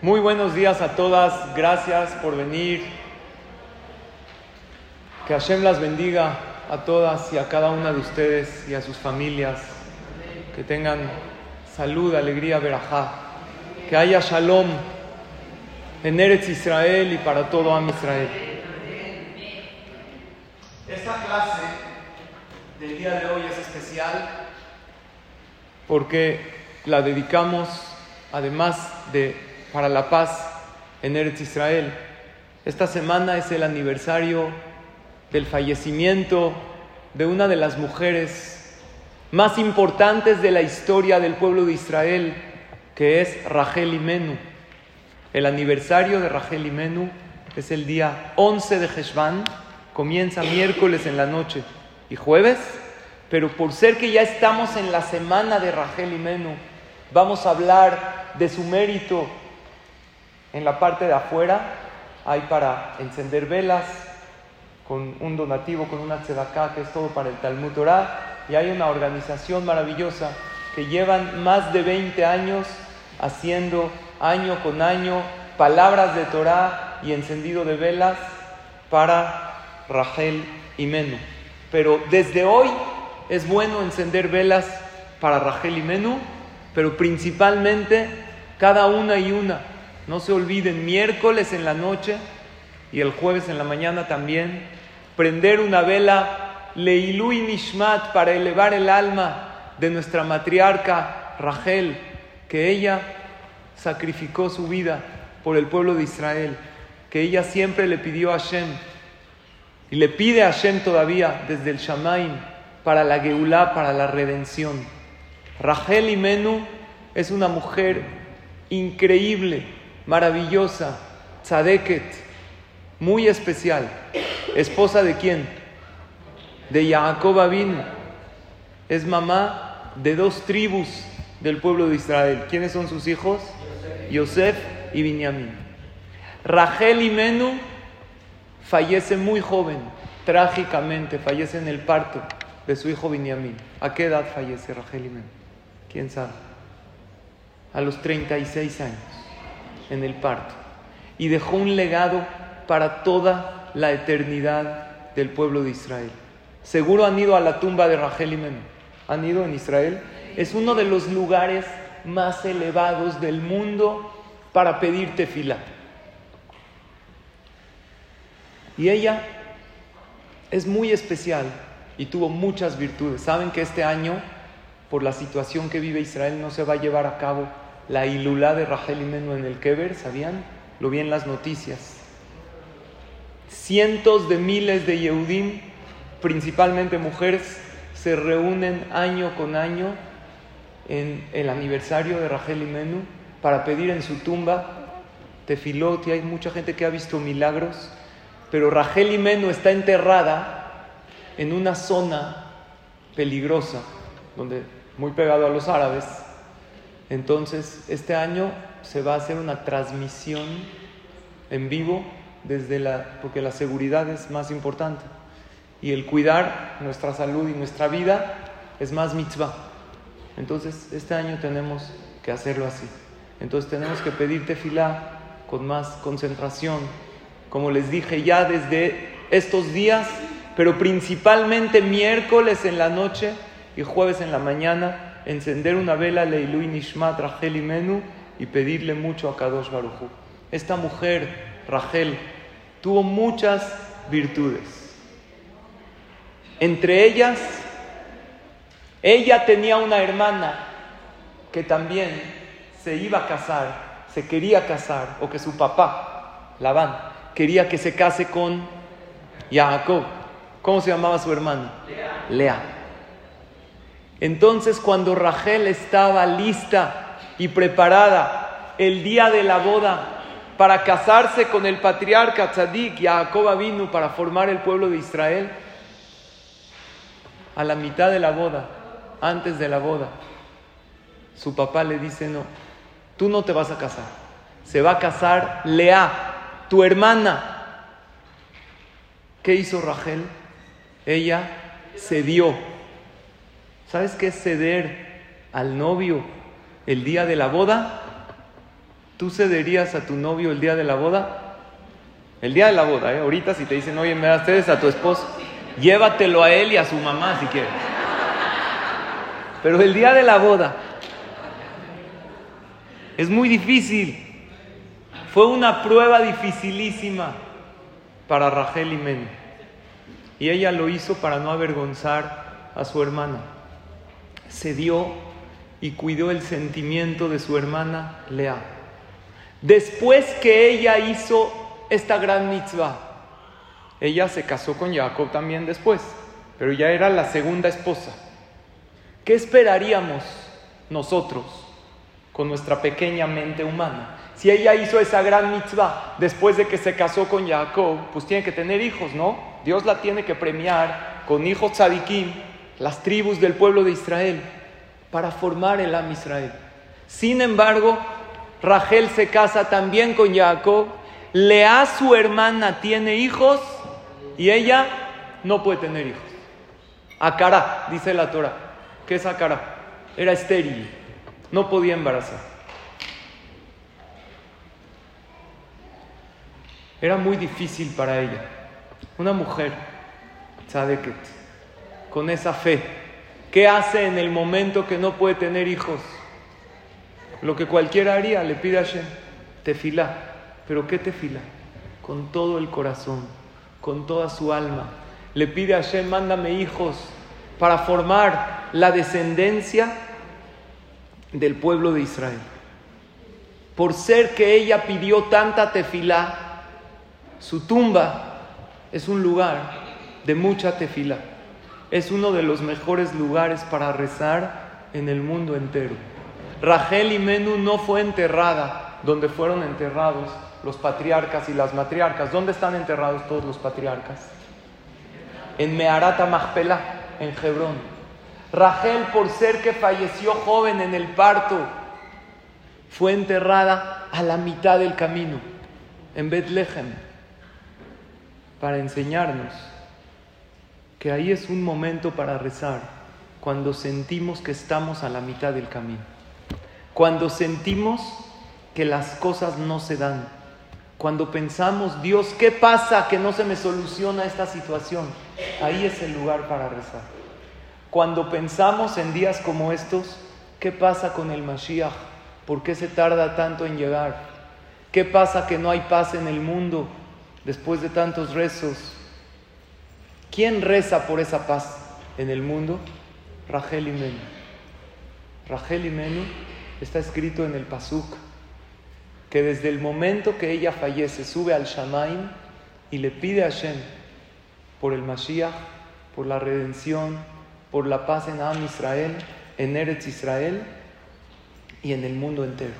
Muy buenos días a todas, gracias por venir. Que Hashem las bendiga a todas y a cada una de ustedes y a sus familias. Que tengan salud, alegría, verajá. Que haya shalom en Eretz Israel y para todo Am Israel. Esta clase del día de hoy es especial porque la dedicamos, además de para la paz en Eretz Israel. Esta semana es el aniversario del fallecimiento de una de las mujeres más importantes de la historia del pueblo de Israel, que es Rachel Imenu. El aniversario de Rachel Imenu es el día 11 de Heshvan, comienza miércoles en la noche y jueves, pero por ser que ya estamos en la semana de Rachel Imenu, vamos a hablar de su mérito en la parte de afuera hay para encender velas con un donativo, con una tzedaká, que es todo para el Talmud Torah, y hay una organización maravillosa que llevan más de 20 años haciendo año con año palabras de Torah y encendido de velas para Rachel y Menú. Pero desde hoy es bueno encender velas para Rachel y Menú, pero principalmente cada una y una no se olviden, miércoles en la noche y el jueves en la mañana también, prender una vela Leilu y Nishmat para elevar el alma de nuestra matriarca Rachel, que ella sacrificó su vida por el pueblo de Israel, que ella siempre le pidió a Hashem y le pide a Hashem todavía desde el Shamaim para la Geulah, para la redención. Rachel Imenu es una mujer increíble maravillosa, Tzadeket, muy especial. ¿Esposa de quién? De Jacob Avinu. Es mamá de dos tribus del pueblo de Israel. ¿Quiénes son sus hijos? Yosef y Binyamin. Rachel y Menú fallece muy joven, trágicamente, fallece en el parto de su hijo Binyamin. ¿A qué edad fallece Rachel y Menú? ¿Quién sabe? A los 36 años en el parto y dejó un legado para toda la eternidad del pueblo de Israel. Seguro han ido a la tumba de Rachel y Men. ¿Han ido en Israel? Es uno de los lugares más elevados del mundo para pedir tefila. Y ella es muy especial y tuvo muchas virtudes. Saben que este año, por la situación que vive Israel, no se va a llevar a cabo la ilulá de Rachel Imenu en el Keber, ¿sabían? Lo vi en las noticias. Cientos de miles de Yehudim, principalmente mujeres, se reúnen año con año en el aniversario de Rachel Imenu para pedir en su tumba tefilot y hay mucha gente que ha visto milagros, pero Rachel Imenu está enterrada en una zona peligrosa, donde muy pegado a los árabes, entonces, este año se va a hacer una transmisión en vivo desde la porque la seguridad es más importante y el cuidar nuestra salud y nuestra vida es más mitzvah. Entonces, este año tenemos que hacerlo así. Entonces, tenemos que pedir tefilá con más concentración, como les dije ya desde estos días, pero principalmente miércoles en la noche y jueves en la mañana encender una vela Leilui Nishmat Rachel Imenu y pedirle mucho a Kadosh Baruchu. Esta mujer, Rachel, tuvo muchas virtudes. Entre ellas, ella tenía una hermana que también se iba a casar, se quería casar, o que su papá, Labán, quería que se case con Jacob. ¿Cómo se llamaba su hermana? Lea. Entonces cuando Rachel estaba lista y preparada el día de la boda para casarse con el patriarca Tzadik Jacob vino para formar el pueblo de Israel, a la mitad de la boda, antes de la boda, su papá le dice, no, tú no te vas a casar, se va a casar Lea, tu hermana. ¿Qué hizo Rachel? Ella cedió ¿Sabes qué es ceder al novio el día de la boda? ¿Tú cederías a tu novio el día de la boda? El día de la boda, ¿eh? Ahorita si te dicen, oye, me das cedes a tu esposo, llévatelo a él y a su mamá si quieres. Pero el día de la boda es muy difícil. Fue una prueba dificilísima para Rachel y Men. Y ella lo hizo para no avergonzar a su hermana. Se dio y cuidó el sentimiento de su hermana Lea. Después que ella hizo esta gran mitzvah, ella se casó con Jacob también después, pero ya era la segunda esposa. ¿Qué esperaríamos nosotros con nuestra pequeña mente humana? Si ella hizo esa gran mitzvah después de que se casó con Jacob, pues tiene que tener hijos, ¿no? Dios la tiene que premiar con hijos tzadikim, las tribus del pueblo de Israel, para formar el Am Israel. Sin embargo, Rachel se casa también con Jacob, Lea, su hermana, tiene hijos y ella no puede tener hijos. Acara, dice la Torah. ¿Qué es Acara? Era estéril, no podía embarazar. Era muy difícil para ella. Una mujer, Tzadeket, con esa fe, ¿qué hace en el momento que no puede tener hijos? Lo que cualquiera haría, le pide a Shem, tefila. ¿Pero qué tefila? Con todo el corazón, con toda su alma. Le pide a Shem, mándame hijos para formar la descendencia del pueblo de Israel. Por ser que ella pidió tanta tefilá, su tumba es un lugar de mucha tefila. Es uno de los mejores lugares para rezar en el mundo entero. Rachel y Menú no fue enterrada donde fueron enterrados los patriarcas y las matriarcas. ¿Dónde están enterrados todos los patriarcas? En Meharata Machpelah, en Hebrón. Rachel, por ser que falleció joven en el parto, fue enterrada a la mitad del camino, en Bethlehem para enseñarnos que ahí es un momento para rezar cuando sentimos que estamos a la mitad del camino, cuando sentimos que las cosas no se dan, cuando pensamos, Dios, ¿qué pasa que no se me soluciona esta situación? Ahí es el lugar para rezar. Cuando pensamos en días como estos, ¿qué pasa con el Mashiach? ¿Por qué se tarda tanto en llegar? ¿Qué pasa que no hay paz en el mundo? después de tantos rezos, ¿quién reza por esa paz en el mundo? Rachel y Menú. Rachel y Menú está escrito en el Pasuk que desde el momento que ella fallece sube al Shamaim y le pide a Hashem por el Mashiach, por la redención, por la paz en Am Israel, en Eretz Israel y en el mundo entero.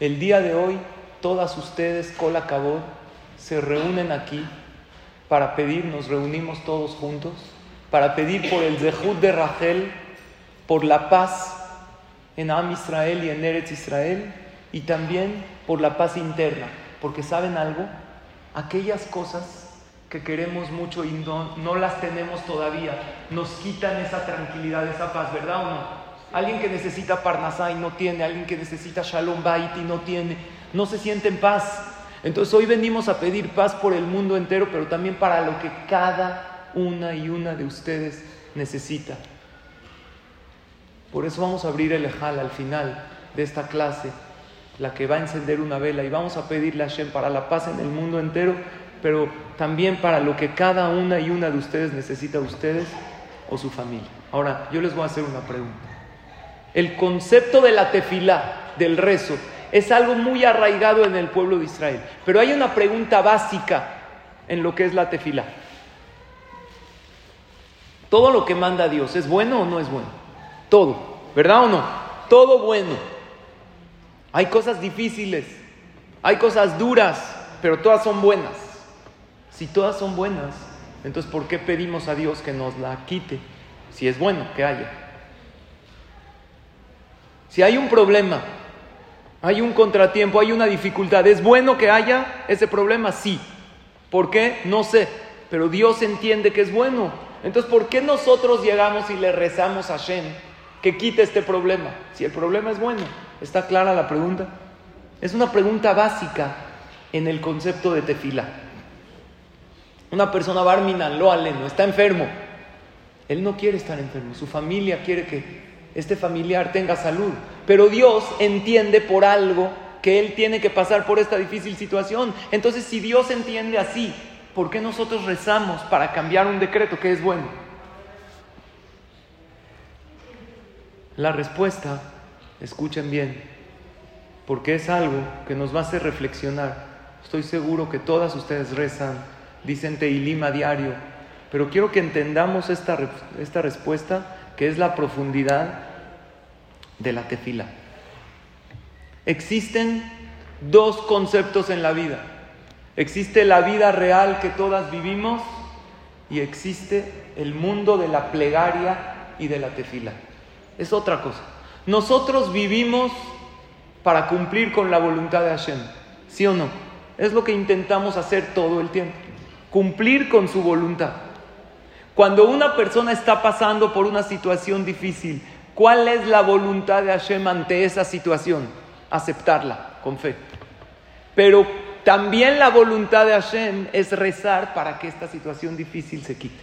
El día de hoy, todas ustedes, Kol Kabod, se reúnen aquí para pedir, nos reunimos todos juntos, para pedir por el Zehut de Rachel, por la paz en Am Israel y en Eretz Israel, y también por la paz interna, porque saben algo, aquellas cosas que queremos mucho y no, las tenemos todavía, nos quitan esa tranquilidad, esa paz, ¿verdad o no? Alguien que necesita Parnasá y no tiene, alguien que necesita Shalom Bait y no tiene, no se siente en paz. Entonces hoy venimos a pedir paz por el mundo entero, pero también para lo que cada una y una de ustedes necesita. Por eso vamos a abrir el Ejal al final de esta clase, la que va a encender una vela, y vamos a pedirle a Hashem para la paz en el mundo entero, pero también para lo que cada una y una de ustedes necesita, ustedes o su familia. Ahora, yo les voy a hacer una pregunta. El concepto de la tefilá, del rezo, es algo muy arraigado en el pueblo de Israel. Pero hay una pregunta básica en lo que es la tefila. Todo lo que manda Dios, ¿es bueno o no es bueno? Todo, ¿verdad o no? Todo bueno. Hay cosas difíciles, hay cosas duras, pero todas son buenas. Si todas son buenas, entonces ¿por qué pedimos a Dios que nos la quite? Si es bueno que haya. Si hay un problema, hay un contratiempo, hay una dificultad. ¿Es bueno que haya ese problema? Sí. ¿Por qué? No sé. Pero Dios entiende que es bueno. Entonces, ¿por qué nosotros llegamos y le rezamos a Shem que quite este problema? Si el problema es bueno. ¿Está clara la pregunta? Es una pregunta básica en el concepto de tefila. Una persona barminan, lo aleno, está enfermo. Él no quiere estar enfermo, su familia quiere que este familiar tenga salud. Pero Dios entiende por algo que él tiene que pasar por esta difícil situación. Entonces, si Dios entiende así, ¿por qué nosotros rezamos para cambiar un decreto que es bueno? La respuesta, escuchen bien, porque es algo que nos va a hacer reflexionar. Estoy seguro que todas ustedes rezan, dicen Teilim a diario, pero quiero que entendamos esta, esta respuesta, que es la profundidad de la tefila. Existen dos conceptos en la vida. Existe la vida real que todas vivimos y existe el mundo de la plegaria y de la tefila. Es otra cosa. Nosotros vivimos para cumplir con la voluntad de Hashem, ¿sí o no? Es lo que intentamos hacer todo el tiempo, cumplir con su voluntad. Cuando una persona está pasando por una situación difícil, ¿cuál es la voluntad de Hashem ante esa situación? aceptarla con fe. Pero también la voluntad de Hashem es rezar para que esta situación difícil se quite.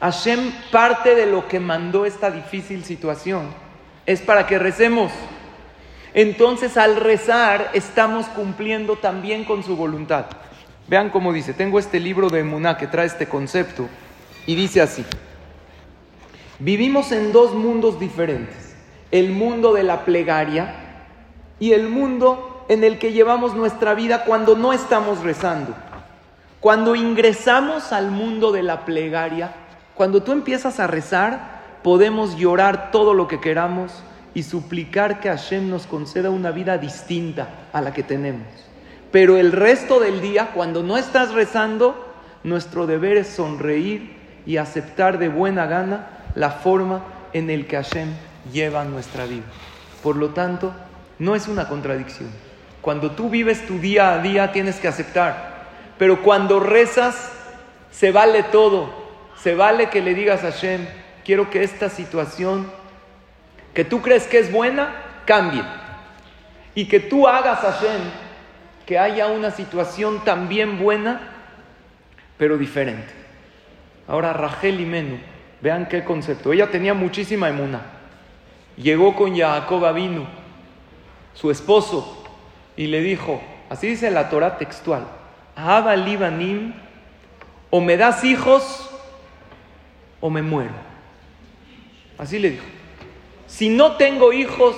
Hashem parte de lo que mandó esta difícil situación es para que recemos. Entonces al rezar estamos cumpliendo también con su voluntad. Vean cómo dice, tengo este libro de Muná que trae este concepto y dice así, vivimos en dos mundos diferentes, el mundo de la plegaria, y el mundo en el que llevamos nuestra vida cuando no estamos rezando. Cuando ingresamos al mundo de la plegaria, cuando tú empiezas a rezar, podemos llorar todo lo que queramos y suplicar que Hashem nos conceda una vida distinta a la que tenemos. Pero el resto del día, cuando no estás rezando, nuestro deber es sonreír y aceptar de buena gana la forma en el que Hashem lleva nuestra vida. Por lo tanto, no es una contradicción. Cuando tú vives tu día a día tienes que aceptar, pero cuando rezas se vale todo. Se vale que le digas a Hashem, quiero que esta situación que tú crees que es buena, cambie. Y que tú hagas a Hashem que haya una situación también buena, pero diferente. Ahora Rachel y Menú, vean qué concepto. Ella tenía muchísima emuna. Llegó con Jacob Avinu su esposo, y le dijo, así dice la Torah textual, Abba Libanim, o me das hijos o me muero. Así le dijo, si no tengo hijos,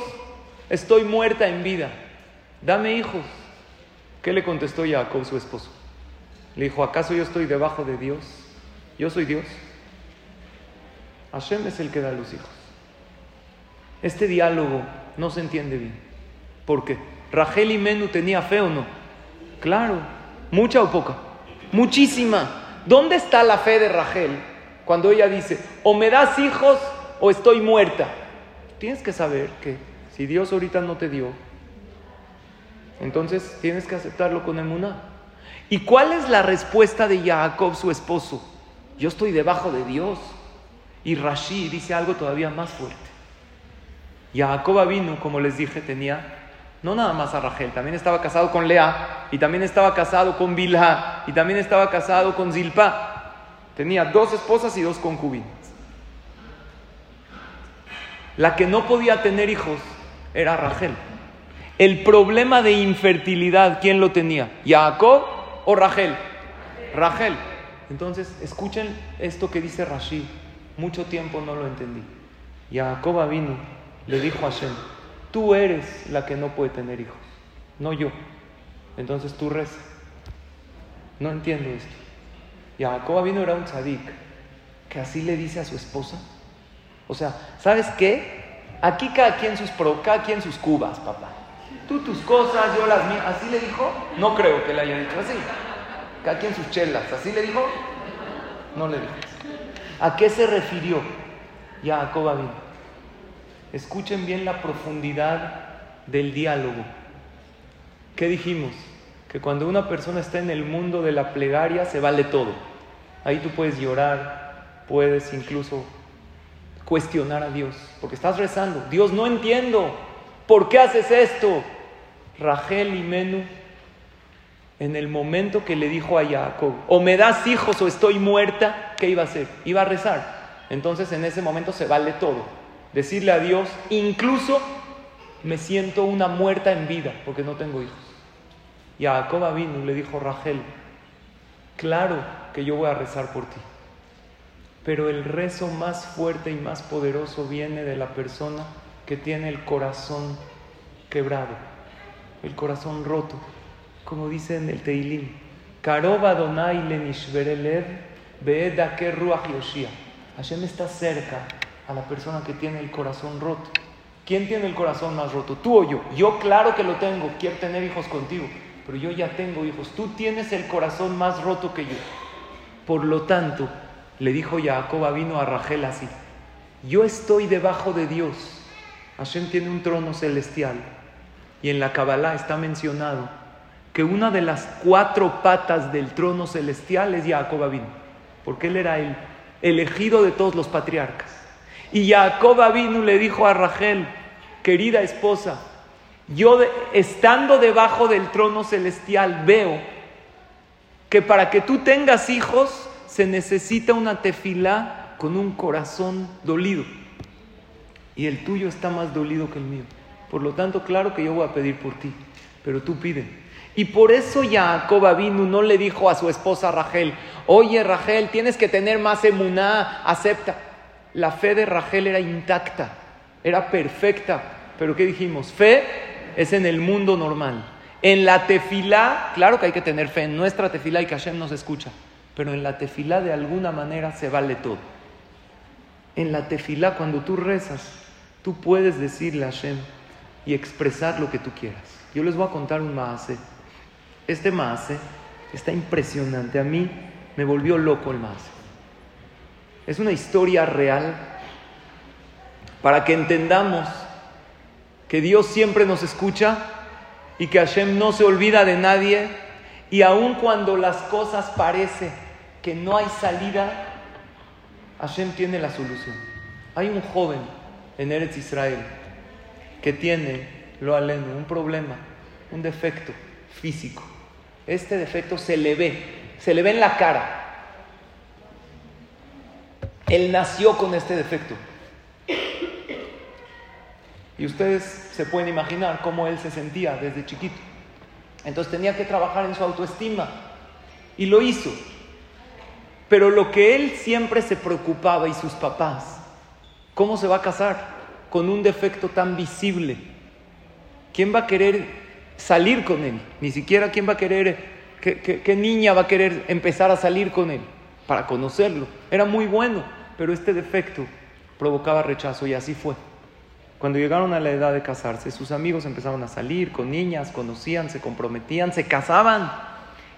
estoy muerta en vida, dame hijos. ¿Qué le contestó Jacob, su esposo? Le dijo, ¿acaso yo estoy debajo de Dios? Yo soy Dios. Hashem es el que da los hijos. Este diálogo no se entiende bien. ¿Por qué? ¿Rachel y Menú tenía fe o no? Claro, mucha o poca. Muchísima. ¿Dónde está la fe de Rachel cuando ella dice, o me das hijos o estoy muerta? Tienes que saber que si Dios ahorita no te dio, entonces tienes que aceptarlo con emuná. ¿Y cuál es la respuesta de Jacob, su esposo? Yo estoy debajo de Dios. Y Rashi dice algo todavía más fuerte. Jacob vino, como les dije, tenía no nada más a Rachel, también estaba casado con Lea, y también estaba casado con Bilha, y también estaba casado con Zilpa. Tenía dos esposas y dos concubinas. La que no podía tener hijos era Rachel. El problema de infertilidad, ¿quién lo tenía? ¿Jacob o Rachel? Rachel. Entonces, escuchen esto que dice Rashid. Mucho tiempo no lo entendí. Jacob vino, le dijo a Hashem, Tú eres la que no puede tener hijos, no yo. Entonces tú reza. No entiendo esto. Y Jacob vino era un tzadik que así le dice a su esposa. O sea, ¿sabes qué? Aquí cada quien sus pro, cada quien sus cubas, papá. Tú tus cosas, yo las mías. ¿Así le dijo? No creo que le haya dicho así. Cada quien sus chelas. ¿Así le dijo? No le dijo. ¿A qué se refirió? Jacob vino. Escuchen bien la profundidad del diálogo. ¿Qué dijimos? Que cuando una persona está en el mundo de la plegaria se vale todo. Ahí tú puedes llorar, puedes incluso cuestionar a Dios, porque estás rezando. Dios, no entiendo. ¿Por qué haces esto? Rachel y Menú, en el momento que le dijo a Jacob, o me das hijos o estoy muerta, ¿qué iba a hacer? Iba a rezar. Entonces en ese momento se vale todo. Decirle a Dios, incluso me siento una muerta en vida porque no tengo hijos. Y a Jacob vino y le dijo Rachel, claro que yo voy a rezar por ti, pero el rezo más fuerte y más poderoso viene de la persona que tiene el corazón quebrado, el corazón roto, como dice en el Teilim. Karoba Donai Lenishverelev Beeda que Ruach Yoshia. Hashem está cerca a la persona que tiene el corazón roto. ¿Quién tiene el corazón más roto? ¿Tú o yo? Yo claro que lo tengo, quiero tener hijos contigo, pero yo ya tengo hijos. Tú tienes el corazón más roto que yo. Por lo tanto, le dijo Jacob vino a Rachel así, yo estoy debajo de Dios. Hashem tiene un trono celestial y en la Kabbalah está mencionado que una de las cuatro patas del trono celestial es Jacob vino, porque él era el elegido de todos los patriarcas. Y Jacob vino le dijo a Rachel, querida esposa, yo estando debajo del trono celestial veo que para que tú tengas hijos se necesita una tefilá con un corazón dolido. Y el tuyo está más dolido que el mío. Por lo tanto, claro que yo voy a pedir por ti, pero tú pide. Y por eso Jacob vino, no le dijo a su esposa Rachel, oye Rachel, tienes que tener más emuná, acepta. La fe de Rachel era intacta, era perfecta. Pero ¿qué dijimos? Fe es en el mundo normal. En la tefilá, claro que hay que tener fe en nuestra tefilá y que Hashem nos escucha. Pero en la tefilá de alguna manera se vale todo. En la tefilá, cuando tú rezas, tú puedes decirle a Hashem y expresar lo que tú quieras. Yo les voy a contar un maase. Este maase está impresionante. A mí me volvió loco el maase. Es una historia real para que entendamos que Dios siempre nos escucha y que Hashem no se olvida de nadie y aun cuando las cosas parecen que no hay salida, Hashem tiene la solución. Hay un joven en Eretz Israel que tiene, lo aleno, un problema, un defecto físico. Este defecto se le ve, se le ve en la cara. Él nació con este defecto. Y ustedes se pueden imaginar cómo él se sentía desde chiquito. Entonces tenía que trabajar en su autoestima. Y lo hizo. Pero lo que él siempre se preocupaba y sus papás, ¿cómo se va a casar con un defecto tan visible? ¿Quién va a querer salir con él? Ni siquiera quién va a querer, qué, niña va a querer empezar a salir con él para conocerlo. Era muy bueno, pero este defecto provocaba rechazo y así fue. Cuando llegaron a la edad de casarse, sus amigos empezaron a salir con niñas, conocían, se comprometían, se casaban.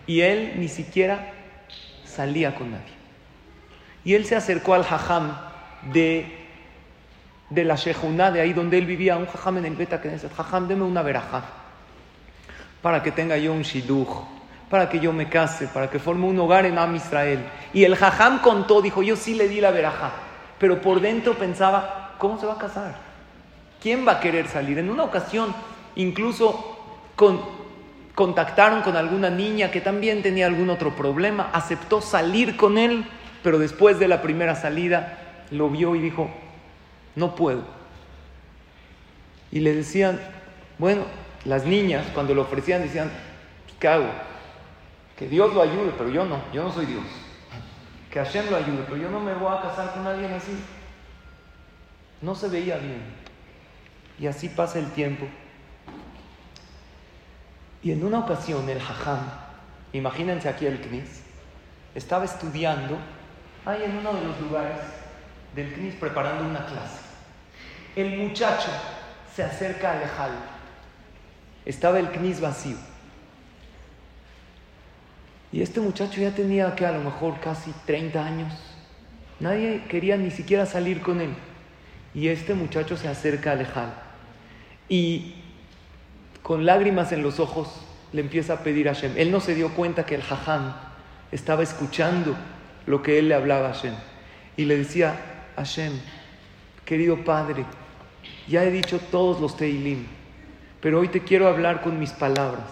Y él ni siquiera salía con nadie. Y él se acercó al jajam de, de la Shejuná, de ahí donde él vivía, un jajam en el Beta Knesset. Jajam, deme una verajá para que tenga yo un shiduch, para que yo me case, para que forme un hogar en Am Israel. Y el jajam contó, dijo, yo sí le di la verajá, pero por dentro pensaba, ¿cómo se va a casar? ¿Quién va a querer salir? En una ocasión, incluso con contactaron con alguna niña que también tenía algún otro problema, aceptó salir con él, pero después de la primera salida lo vio y dijo, no puedo. Y le decían, bueno, las niñas cuando lo ofrecían decían, ¿qué hago? Que Dios lo ayude, pero yo no, yo no soy Dios. Que Hashem lo ayude, pero yo no me voy a casar con alguien así. No se veía bien. Y así pasa el tiempo. Y en una ocasión el jajam, imagínense aquí el Knis, estaba estudiando ahí en uno de los lugares del Knis preparando una clase. El muchacho se acerca al Ejal. Estaba el Knis vacío. Y este muchacho ya tenía que a lo mejor casi 30 años. Nadie quería ni siquiera salir con él. Y este muchacho se acerca al Ejal. Y con lágrimas en los ojos, le empieza a pedir a Hashem. Él no se dio cuenta que el jajam estaba escuchando lo que él le hablaba a Hashem. Y le decía, Hashem, querido Padre, ya he dicho todos los Teilim, pero hoy te quiero hablar con mis palabras.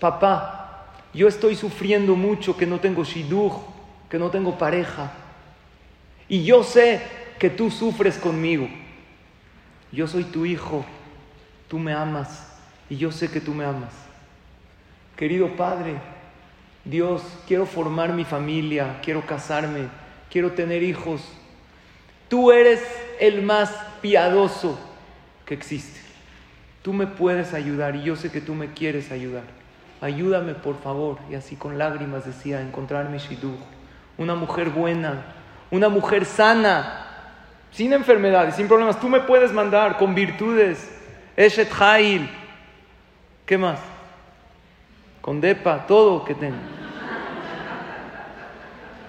Papá, yo estoy sufriendo mucho que no tengo shidduch, que no tengo pareja. Y yo sé que tú sufres conmigo. Yo soy tu hijo, tú me amas y yo sé que tú me amas. Querido Padre, Dios, quiero formar mi familia, quiero casarme, quiero tener hijos. Tú eres el más piadoso que existe. Tú me puedes ayudar y yo sé que tú me quieres ayudar. Ayúdame, por favor. Y así con lágrimas decía, a encontrar mi shidduch. Una mujer buena, una mujer sana, sin enfermedades, sin problemas. Tú me puedes mandar con virtudes. Eshet Hail. ¿Qué más? Con Depa, todo que tenga.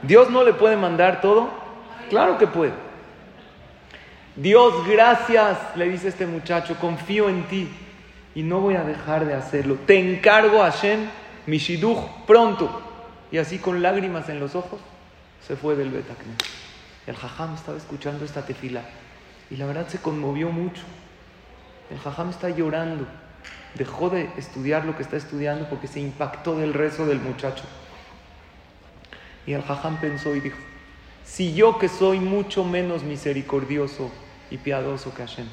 ¿Dios no le puede mandar todo? Claro que puede. Dios, gracias, le dice este muchacho, confío en ti y no voy a dejar de hacerlo. Te encargo, Hashem, mi shiduch, pronto. Y así con lágrimas en los ojos se fue del Betacne. El jajam estaba escuchando esta tefila y la verdad se conmovió mucho. El jajam está llorando. Dejó de estudiar lo que está estudiando porque se impactó del rezo del muchacho. Y el jajam pensó y dijo, si yo que soy mucho menos misericordioso y piadoso que Hashem,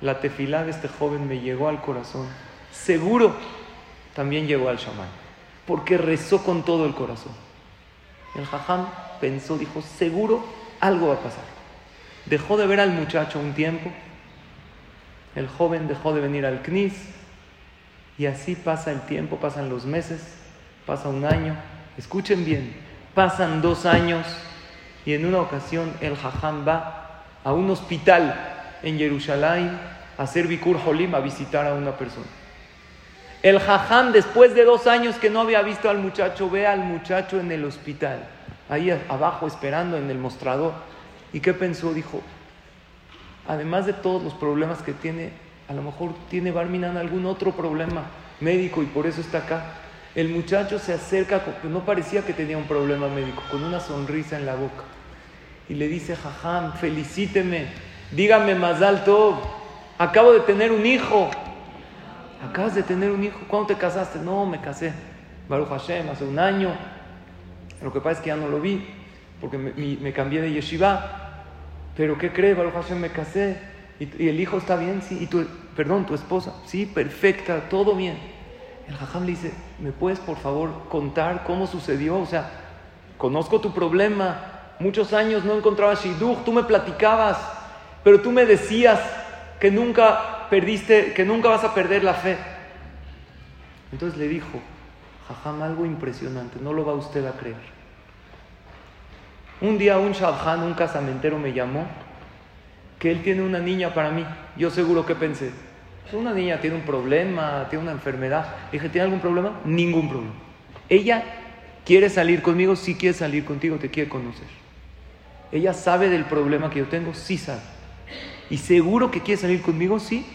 la tefilá de este joven me llegó al corazón, seguro también llegó al shaman, porque rezó con todo el corazón. El jajam pensó, dijo, seguro algo va a pasar. Dejó de ver al muchacho un tiempo, el joven dejó de venir al CNIS, y así pasa el tiempo, pasan los meses, pasa un año, escuchen bien, pasan dos años, y en una ocasión el jajam va a un hospital en Jerusalén a hacer Bikur Holim, a visitar a una persona. El jajam, después de dos años que no había visto al muchacho, ve al muchacho en el hospital ahí abajo esperando en el mostrador. ¿Y qué pensó? Dijo, además de todos los problemas que tiene, a lo mejor tiene Barminan algún otro problema médico y por eso está acá. El muchacho se acerca, no parecía que tenía un problema médico, con una sonrisa en la boca. Y le dice, Jajam, felicíteme, dígame más alto, acabo de tener un hijo. Acabas de tener un hijo, ¿cuándo te casaste? No, me casé. Baruch Hashem, hace un año, lo que pasa es que ya no lo vi, porque me, cambié de yeshiva. Pero ¿qué crees, Baruch Hashem? Me casé. Y, el hijo está bien, sí. Y tu, perdón, tu esposa, sí, perfecta, todo bien. El jajam le dice, ¿me puedes por favor contar cómo sucedió? O sea, conozco tu problema. Muchos años no encontraba shidduch, tú me platicabas, pero tú me decías que nunca perdiste, que nunca vas a perder la fe. Entonces le dijo, Jajam, algo impresionante, no lo va usted a creer. Un día un shabhan, un casamentero, me llamó que él tiene una niña para mí. Yo seguro que pensé, una niña tiene un problema, tiene una enfermedad. dije, ¿tiene algún problema? Ningún problema. Ella quiere salir conmigo, sí quiere salir contigo, te quiere conocer. Ella sabe del problema que yo tengo, sí sabe. Y seguro que quiere salir conmigo, sí.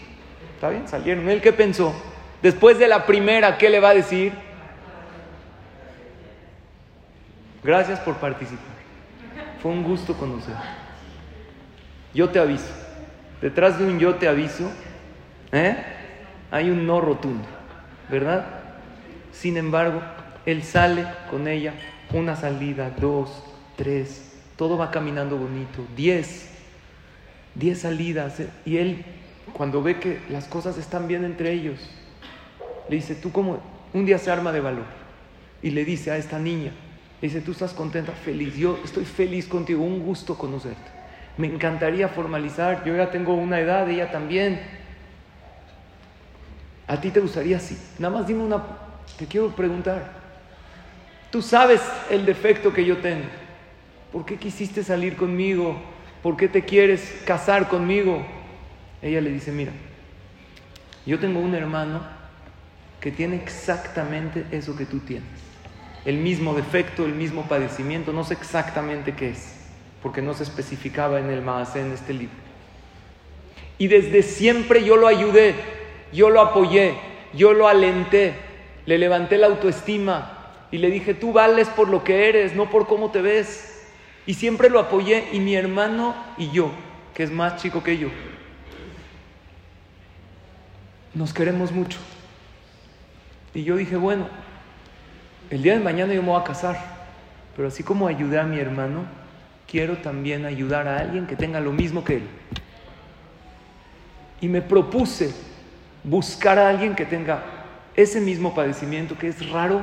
Está bien, salieron. ¿Él qué pensó? Después de la primera, ¿qué le va a decir? Gracias por participar. Fue un gusto conocer. Yo te aviso. Detrás de un yo te aviso, ¿eh? hay un no rotundo, ¿verdad? Sin embargo, él sale con ella, una salida, dos, tres, todo va caminando bonito, diez, diez salidas. ¿eh? Y él, cuando ve que las cosas están bien entre ellos, le dice, tú como un día se arma de valor y le dice a esta niña, dice, tú estás contenta, feliz. Yo estoy feliz contigo, un gusto conocerte. Me encantaría formalizar, yo ya tengo una edad, ella también. ¿A ti te gustaría así? Nada más dime una, te quiero preguntar. Tú sabes el defecto que yo tengo. ¿Por qué quisiste salir conmigo? ¿Por qué te quieres casar conmigo? Ella le dice, mira, yo tengo un hermano que tiene exactamente eso que tú tienes el mismo defecto, el mismo padecimiento, no sé exactamente qué es, porque no se especificaba en el Maasé en este libro. Y desde siempre yo lo ayudé, yo lo apoyé, yo lo alenté, le levanté la autoestima y le dije, tú vales por lo que eres, no por cómo te ves. Y siempre lo apoyé y mi hermano y yo, que es más chico que yo. nos queremos mucho. Y yo dije, bueno, el día de mañana yo me voy a casar, pero así como ayudé a mi hermano, quiero también ayudar a alguien que tenga lo mismo que él. Y me propuse buscar a alguien que tenga ese mismo padecimiento, que es raro,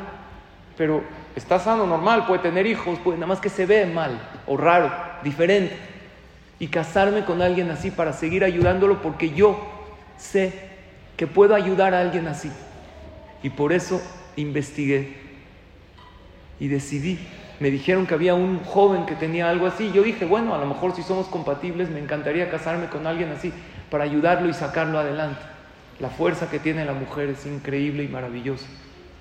pero está sano, normal, puede tener hijos, puede, nada más que se ve mal o raro, diferente. Y casarme con alguien así para seguir ayudándolo porque yo sé que puedo ayudar a alguien así. Y por eso investigué y decidí. Me dijeron que había un joven que tenía algo así. Yo dije, bueno, a lo mejor si somos compatibles me encantaría casarme con alguien así para ayudarlo y sacarlo adelante. La fuerza que tiene la mujer es increíble y maravillosa.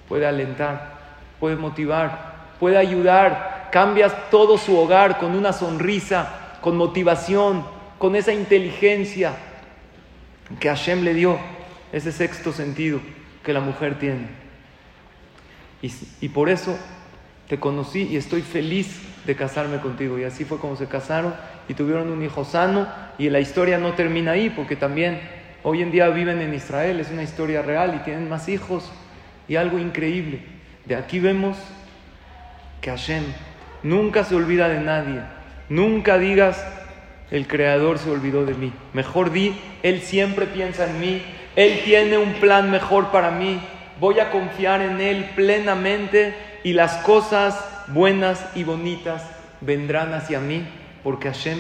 Puede alentar, puede motivar, puede ayudar. Cambias todo su hogar con una sonrisa, con motivación, con esa inteligencia que Hashem le dio, ese sexto sentido que la mujer tiene. Y, y por eso te conocí y estoy feliz de casarme contigo. Y así fue como se casaron y tuvieron un hijo sano. Y la historia no termina ahí, porque también hoy en día viven en Israel, es una historia real y tienen más hijos. Y algo increíble. De aquí vemos que Hashem nunca se olvida de nadie. Nunca digas, el Creador se olvidó de mí. Mejor di, Él siempre piensa en mí. Él tiene un plan mejor para mí. Voy a confiar en Él plenamente y las cosas buenas y bonitas vendrán hacia mí porque Hashem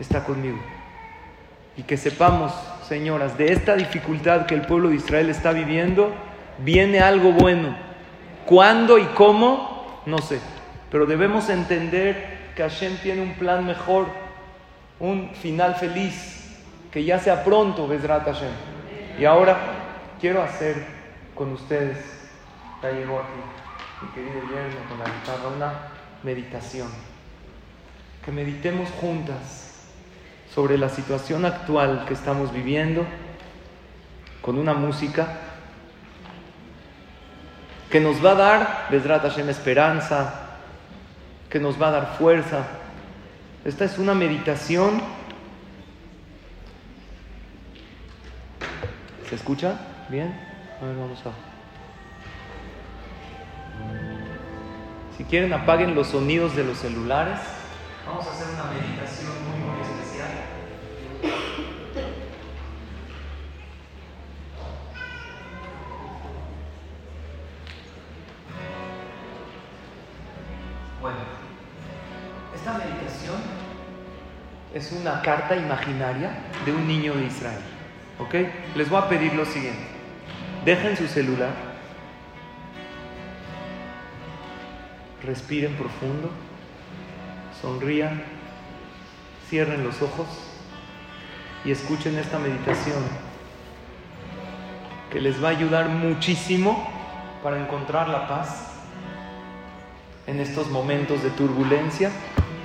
está conmigo. Y que sepamos, señoras, de esta dificultad que el pueblo de Israel está viviendo, viene algo bueno. ¿Cuándo y cómo? No sé. Pero debemos entender que Hashem tiene un plan mejor, un final feliz, que ya sea pronto, Besrat Hashem. Y ahora quiero hacer con ustedes, ya llegó aquí mi querido yerno con la guitarra, una meditación. Que meditemos juntas sobre la situación actual que estamos viviendo con una música que nos va a dar, Besrat Hashem, esperanza, que nos va a dar fuerza. Esta es una meditación. ¿Se escucha? ¿Bien? A ver, vamos a. Si quieren, apaguen los sonidos de los celulares. Vamos a hacer una meditación es una carta imaginaria de un niño de Israel. ¿Ok? Les voy a pedir lo siguiente. Dejen su celular. Respiren profundo. Sonrían. Cierren los ojos. Y escuchen esta meditación que les va a ayudar muchísimo para encontrar la paz en estos momentos de turbulencia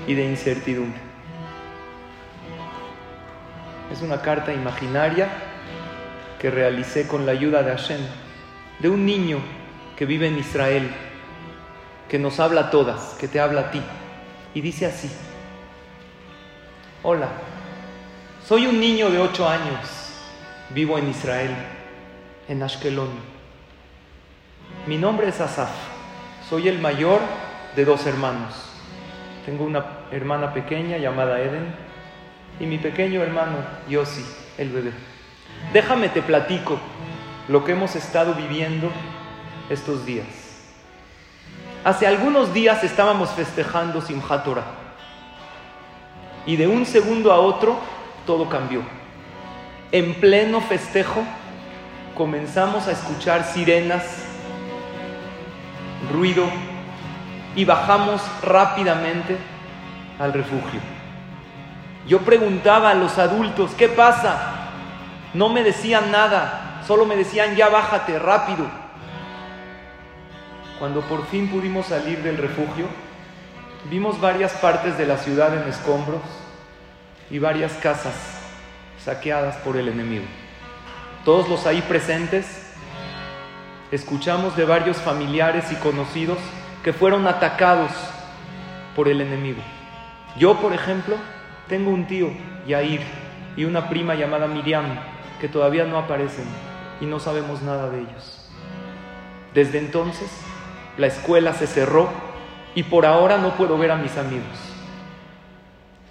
y de incertidumbre. Es una carta imaginaria que realicé con la ayuda de Hashem, de un niño que vive en Israel, que nos habla a todas, que te habla a ti. Y dice así, hola, soy un niño de ocho años, vivo en Israel, en Ashkelon. Mi nombre es Asaf, soy el mayor de dos hermanos. Tengo una hermana pequeña llamada Eden y mi pequeño hermano Yossi, el bebé. Déjame te platico lo que hemos estado viviendo estos días. Hace algunos días estábamos festejando Simchat Torah y de un segundo a otro todo cambió. En pleno festejo comenzamos a escuchar sirenas, ruido, y bajamos rápidamente al refugio. Yo preguntaba a los adultos, ¿qué pasa? No me decían nada, solo me decían, ya bájate rápido. Cuando por fin pudimos salir del refugio, vimos varias partes de la ciudad en escombros y varias casas saqueadas por el enemigo. Todos los ahí presentes escuchamos de varios familiares y conocidos que fueron atacados por el enemigo. Yo, por ejemplo, tengo un tío, Yair, y una prima llamada Miriam, que todavía no aparecen. y no sabemos nada de ellos. Desde entonces, la escuela se cerró y por ahora no puedo ver a mis amigos.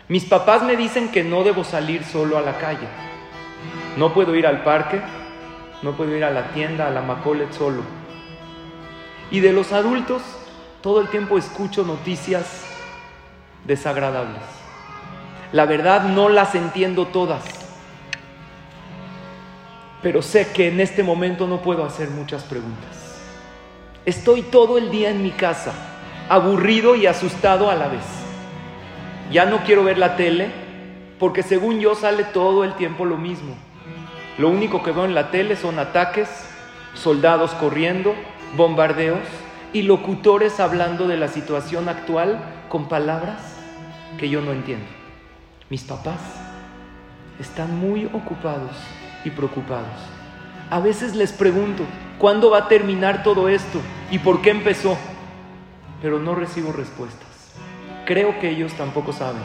Mis papás me dicen que no debo salir solo a la calle. No puedo ir al parque, no puedo ir a la tienda, a la Macolet solo. Y de los adultos, todo el tiempo escucho noticias desagradables. La verdad no las entiendo todas, pero sé que en este momento no puedo hacer muchas preguntas. Estoy todo el día en mi casa, aburrido y asustado a la vez. Ya no quiero ver la tele porque según yo sale todo el tiempo lo mismo. Lo único que veo en la tele son ataques, soldados corriendo, bombardeos y locutores hablando de la situación actual con palabras que yo no entiendo. Mis papás están muy ocupados y preocupados. A veces les pregunto, ¿cuándo va a terminar todo esto? ¿Y por qué empezó? Pero no recibo respuestas. Creo que ellos tampoco saben.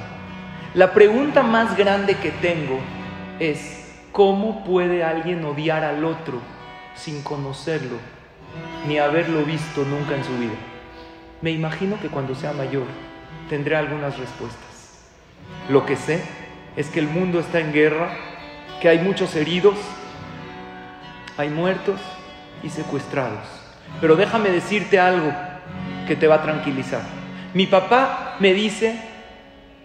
La pregunta más grande que tengo es, ¿cómo puede alguien odiar al otro sin conocerlo ni haberlo visto nunca en su vida? Me imagino que cuando sea mayor tendré algunas respuestas. Lo que sé es que el mundo está en guerra, que hay muchos heridos, hay muertos y secuestrados. Pero déjame decirte algo que te va a tranquilizar. Mi papá me dice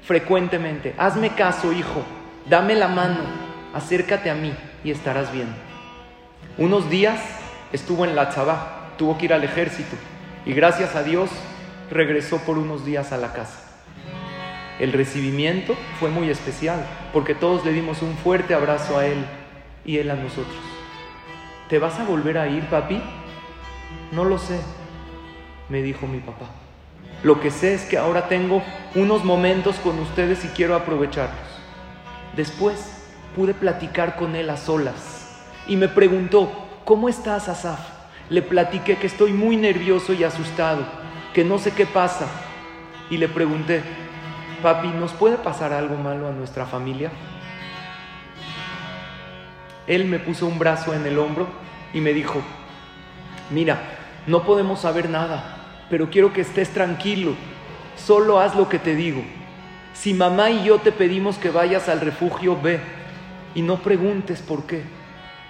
frecuentemente, hazme caso, hijo, dame la mano, acércate a mí y estarás bien. Unos días estuvo en la Chabá, tuvo que ir al ejército y gracias a Dios regresó por unos días a la casa. El recibimiento fue muy especial porque todos le dimos un fuerte abrazo a él y él a nosotros. ¿Te vas a volver a ir, papi? No lo sé, me dijo mi papá. Lo que sé es que ahora tengo unos momentos con ustedes y quiero aprovecharlos. Después pude platicar con él a solas y me preguntó, ¿cómo estás, Asaf? Le platiqué que estoy muy nervioso y asustado que no sé qué pasa. Y le pregunté, papi, ¿nos puede pasar algo malo a nuestra familia? Él me puso un brazo en el hombro y me dijo, mira, no podemos saber nada, pero quiero que estés tranquilo, solo haz lo que te digo. Si mamá y yo te pedimos que vayas al refugio, ve y no preguntes por qué.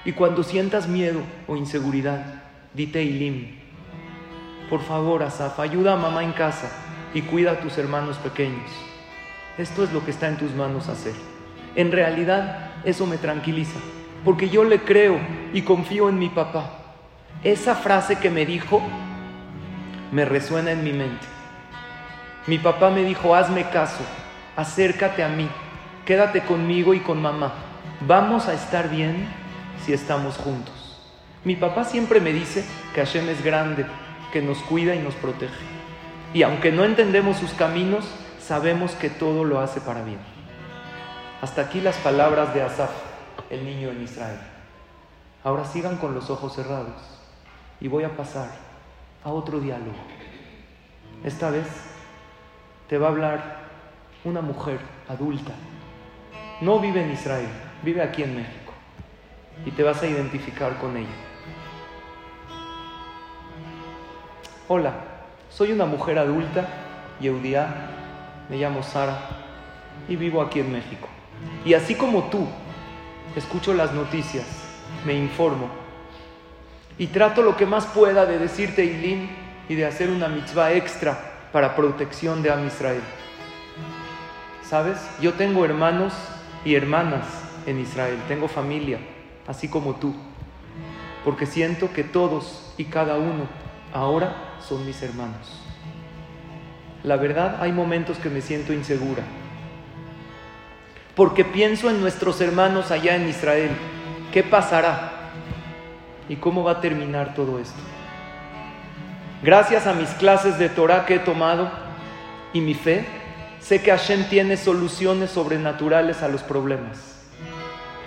Y cuando sientas miedo o inseguridad, dite Ilim, por favor, Asaf, ayuda a mamá en casa y cuida a tus hermanos pequeños. Esto es lo que está en tus manos hacer. En realidad, eso me tranquiliza, porque yo le creo y confío en mi papá. Esa frase que me dijo me resuena en mi mente. Mi papá me dijo, hazme caso, acércate a mí, quédate conmigo y con mamá. Vamos a estar bien si estamos juntos. Mi papá siempre me dice que Hashem es grande, que nos cuida y nos protege. Y aunque no entendemos sus caminos, sabemos que todo lo hace para bien. Hasta aquí las palabras de Asaf, el niño en Israel. Ahora sigan con los ojos cerrados y voy a pasar a otro diálogo. Esta vez te va a hablar una mujer adulta. No vive en Israel, vive aquí en México. Y te vas a identificar con ella. Hola, soy una mujer adulta, Yehudiá, me llamo Sara y vivo aquí en México. Y así como tú, escucho las noticias, me informo y trato lo que más pueda de decirte Ilín y de hacer una mitzvah extra para protección de Am Israel. ¿Sabes? Yo tengo hermanos y hermanas en Israel, tengo familia, así como tú, porque siento que todos y cada uno ahora son mis hermanos. La verdad, hay momentos que me siento insegura, porque pienso en nuestros hermanos allá en Israel. ¿Qué pasará? ¿Y cómo va a terminar todo esto? Gracias a mis clases de Torah que he tomado y mi fe, sé que Hashem tiene soluciones sobrenaturales a los problemas.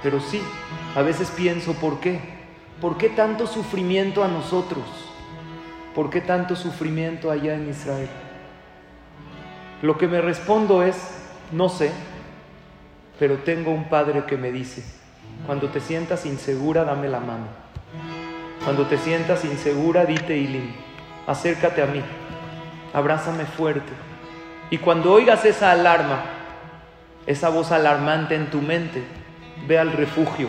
Pero sí, a veces pienso, ¿por qué? ¿Por qué tanto sufrimiento a nosotros? ¿por qué tanto sufrimiento allá en Israel? Lo que me respondo es, no sé, pero tengo un padre que me dice, cuando te sientas insegura, dame la mano. Cuando te sientas insegura, dite Ilim, acércate a mí, abrázame fuerte. Y cuando oigas esa alarma, esa voz alarmante en tu mente, ve al refugio.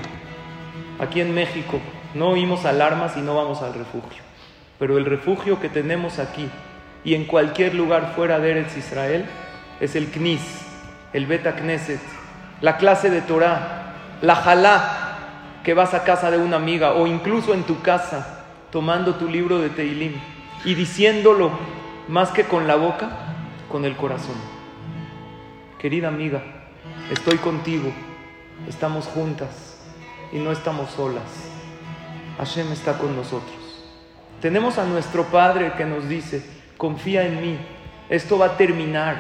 Aquí en México no oímos alarmas y no vamos al refugio. Pero el refugio que tenemos aquí y en cualquier lugar fuera de Eretz Israel es el Knis, el Beta Knesset, la clase de Torah, la Jalá, que vas a casa de una amiga o incluso en tu casa tomando tu libro de Teilim y diciéndolo más que con la boca, con el corazón. Querida amiga, estoy contigo, estamos juntas y no estamos solas. Hashem está con nosotros. Tenemos a nuestro Padre que nos dice, confía en mí, esto va a terminar.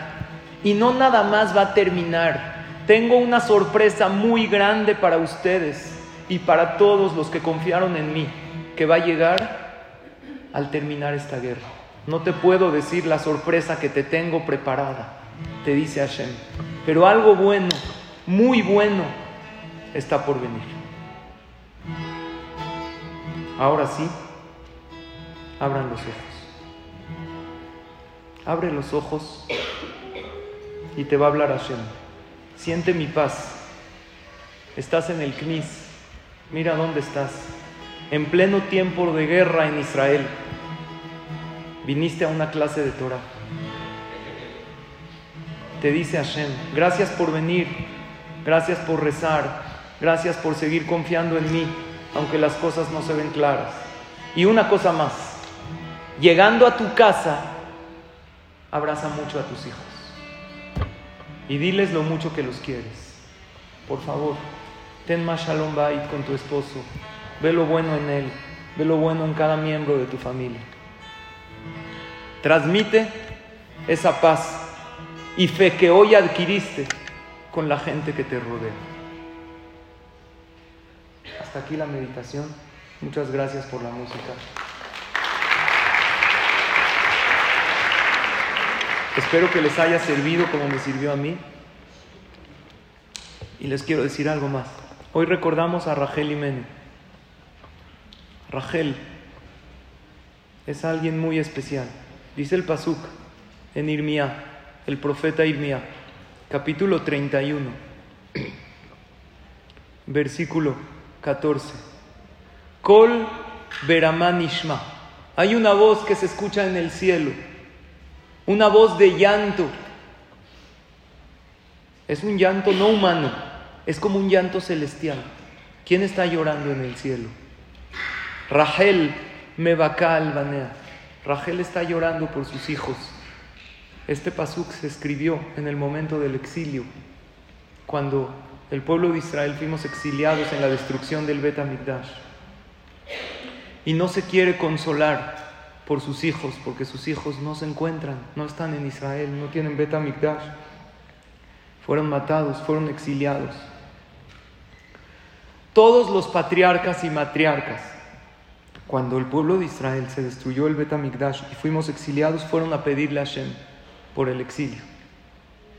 Y no nada más va a terminar. Tengo una sorpresa muy grande para ustedes y para todos los que confiaron en mí, que va a llegar al terminar esta guerra. No te puedo decir la sorpresa que te tengo preparada, te dice Hashem, pero algo bueno, muy bueno, está por venir. Ahora sí, abran los ojos. Abre los ojos y te va a hablar Hashem. Siente mi paz. Estás en el Knis Mira dónde estás. En pleno tiempo de guerra en Israel, viniste a una clase de Torah. Te dice Hashem, gracias por venir, gracias por rezar, gracias por seguir confiando en mí, aunque las cosas no se ven claras. Y una cosa más, llegando a tu casa, abraza mucho a tus hijos y diles lo mucho que los quieres. Por favor. Ten más shalom bait con tu esposo. Ve lo bueno en él. Ve lo bueno en cada miembro de tu familia. Transmite esa paz y fe que hoy adquiriste con la gente que te rodea. Hasta aquí la meditación. Muchas gracias por la música. Espero que les haya servido como me sirvió a mí. Y les quiero decir algo más. Hoy recordamos a Rachel Imenu. Rachel es alguien muy especial. Dice el Pasuk en Irmía, el profeta Irmía, capítulo 31, versículo 14. Kol Beraman Ishma. Hay una voz que se escucha en el cielo, una voz de llanto. Es un llanto no humano es como un llanto celestial. ¿Quién está llorando en el cielo? Rachel Mebaka Albanea. Rachel está llorando por sus hijos. Este pasuk se escribió en el momento del exilio, cuando el pueblo de Israel fuimos exiliados en la destrucción del Bet. Y no se quiere consolar por sus hijos, porque sus hijos no se encuentran, no están en Israel, no tienen Bet Amikdash. Fueron matados, fueron exiliados. Todos los patriarcas y matriarcas, cuando el pueblo de Israel se destruyó el Betamigdash y fuimos exiliados, fueron a pedirle a Hashem por el exilio,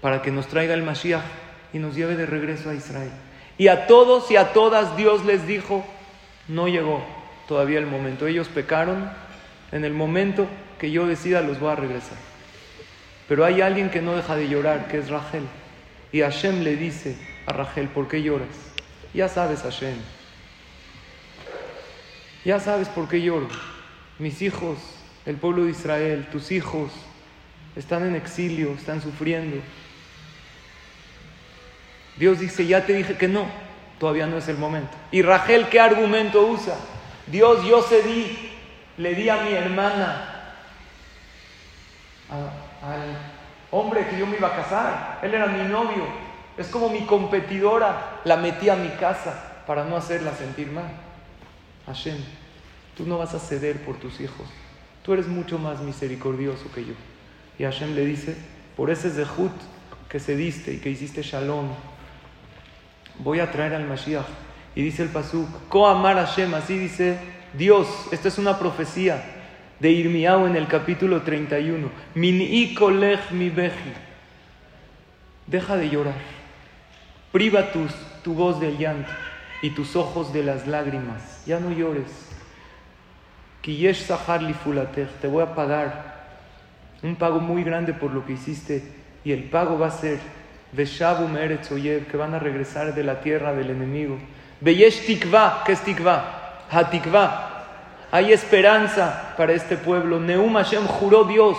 para que nos traiga el Mashiach y nos lleve de regreso a Israel. Y a todos y a todas Dios les dijo, no llegó todavía el momento. Ellos pecaron, en el momento que yo decida los voy a regresar. Pero hay alguien que no deja de llorar, que es Rachel. Y Hashem le dice a Rachel, ¿por qué lloras? Ya sabes, Hashem. Ya sabes por qué lloro. Mis hijos, el pueblo de Israel, tus hijos, están en exilio, están sufriendo. Dios dice, ya te dije que no, todavía no es el momento. Y Rachel, ¿qué argumento usa? Dios, yo cedí, le di a mi hermana, al hombre que yo me iba a casar, él era mi novio, es como mi competidora, la metí a mi casa para no hacerla sentir mal. Hashem, tú no vas a ceder por tus hijos. Tú eres mucho más misericordioso que yo. Y Hashem le dice, por ese zehut que cediste y que hiciste shalom, voy a traer al Mashiach. Y dice el Pasuk, Ko amar Hashem, así dice Dios. Esta es una profecía de Irmiao en el capítulo 31. Min mi beji. Deja de llorar. Priva tu voz del llanto y tus ojos de las lágrimas. Ya no llores. Kiyesh Sahar te voy a pagar un pago muy grande por lo que hiciste y el pago va a ser Veshabu Meretz que van a regresar de la tierra del enemigo. Veyesh Tikva, ¿qué es Tikva? Hatikva. Hay esperanza para este pueblo. Neum Hashem juró Dios.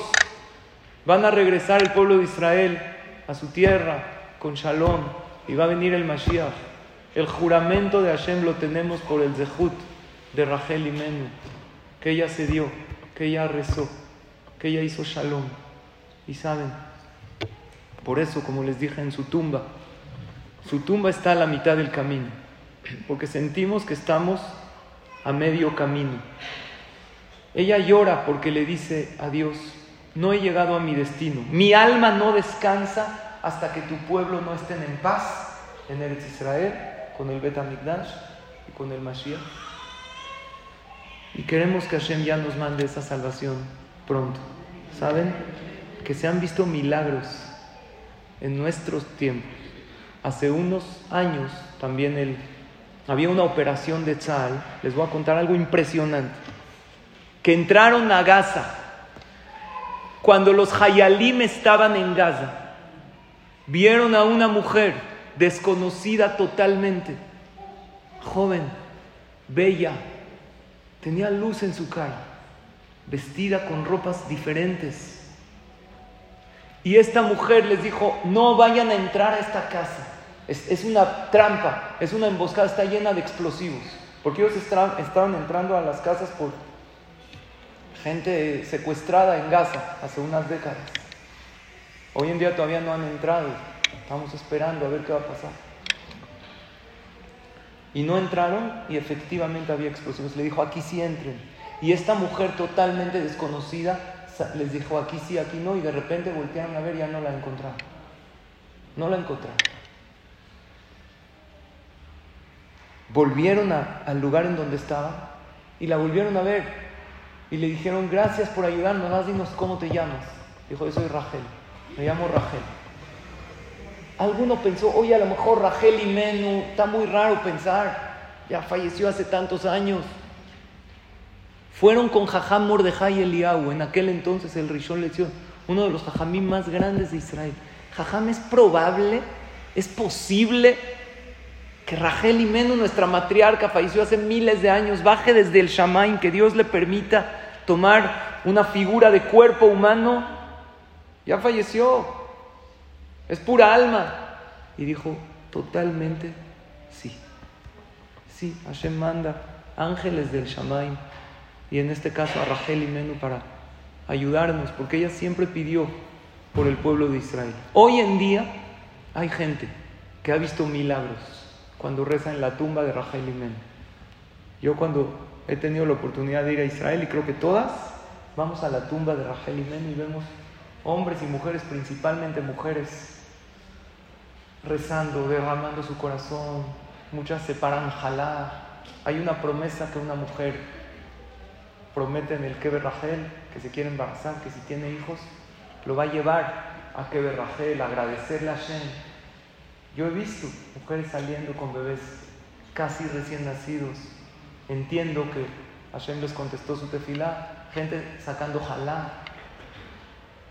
Van a regresar el pueblo de Israel a su tierra con Shalom y va a venir el Mashiach. El juramento de Hashem lo tenemos por el Zehut de Rachel Imenu, que ella se dio, que ella rezó, que ella hizo Shalom. Y saben, por eso, como les dije en su tumba, su tumba está a la mitad del camino, porque sentimos que estamos a medio camino. Ella llora porque le dice a Dios, no he llegado a mi destino, mi alma no descansa hasta que tu pueblo no estén en paz en Eretz Israel, con el Bet y con el Mashiach. Y queremos que Hashem ya nos mande esa salvación pronto. ¿Saben? Que se han visto milagros en nuestros tiempos. Hace unos años también el, había una operación de Tzal, les voy a contar algo impresionante, que entraron a Gaza cuando los Hayalim estaban en Gaza. Vieron a una mujer desconocida totalmente, joven, bella, tenía luz en su cara, vestida con ropas diferentes y esta mujer les dijo, no vayan a entrar a esta casa. Es, una trampa, es una emboscada, está llena de explosivos. Porque ellos estaban entrando a las casas por gente secuestrada en Gaza hace unas décadas. Hoy en día todavía no han entrado. Estamos esperando a ver qué va a pasar. Y no entraron y efectivamente había explosivos. Le dijo, aquí sí entren. Y esta mujer totalmente desconocida les dijo aquí sí, aquí no, y de repente voltearon a ver y ya no la encontraron. No la encontraron. Volvieron al lugar en donde estaba y la volvieron a ver y le dijeron gracias por ayudarnos, más dinos cómo te llamas. Dijo, yo soy Rachel, me llamo Rachel. Alguno pensó, oye, a lo mejor Rachel y Menú, está muy raro pensar, ya falleció hace tantos años. Fueron con Jajam Mordejai Eliyahu, en aquel entonces el Rishon Lezion, uno de los Jajamim más grandes de Israel. Jajam, es probable, es posible que Rachel Imenu, nuestra matriarca, falleció hace miles de años, baje desde el Shamaim, que Dios le permita tomar una figura de cuerpo humano. Ya falleció, es pura alma. Y dijo, totalmente sí. Sí, Hashem manda ángeles del Shamaim y en este caso a Rachel y Menú para ayudarnos, porque ella siempre pidió por el pueblo de Israel. Hoy en día hay gente que ha visto milagros cuando reza en la tumba de Rachel y Menú. Yo cuando he tenido la oportunidad de ir a Israel, y creo que todas, vamos a la tumba de Rachel y Menú y vemos hombres y mujeres, principalmente mujeres, rezando, derramando su corazón. Muchas se paran jalá. Hay una promesa que una mujer prometen el Keber Rachel, que se quiere embarazar, que si tiene hijos, lo va a llevar a Keber Rachel, a agradecerle a Hashem. Yo he visto mujeres saliendo con bebés casi recién nacidos. Entiendo que Hashem les contestó su tefilá, gente sacando jalá.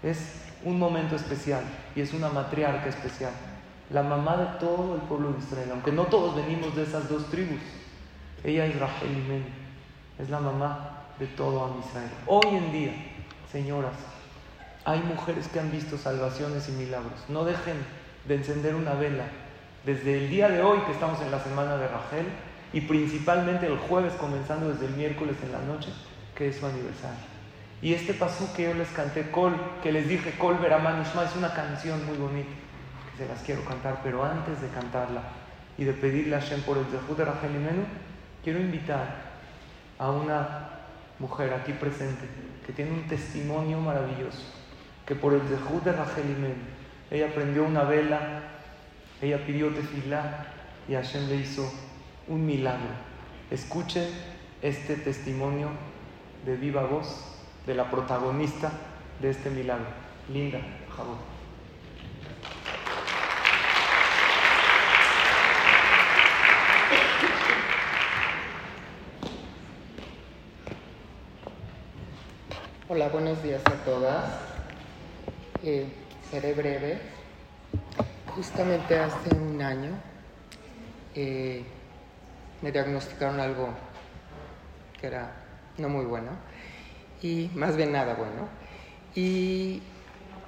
Es un momento especial y es una matriarca especial. La mamá de todo el pueblo de Israel, aunque no todos venimos de esas dos tribus. Ella es Rachel y es la mamá de todo a Israel. Hoy en día, señoras, hay mujeres que han visto salvaciones y milagros. No dejen de encender una vela desde el día de hoy que estamos en la semana de Rachel y principalmente el jueves comenzando desde el miércoles en la noche que es su aniversario. Y este pasú que yo les canté, Col, que les dije, Col Veraman es una canción muy bonita que se las quiero cantar, pero antes de cantarla y de pedirle a Hashem por el Zehut de Rachel y Menú, quiero invitar a una mujer aquí presente que tiene un testimonio maravilloso, que por el dejud de Rachel ella prendió una vela, ella pidió tefilá y Hashem le hizo un milagro. Escuchen este testimonio de viva voz de la protagonista de este milagro, Linda Jabot. Hola, buenos días a todas. Eh, seré breve. Justamente hace un año eh, me diagnosticaron algo que era no muy bueno y más bien nada bueno. Y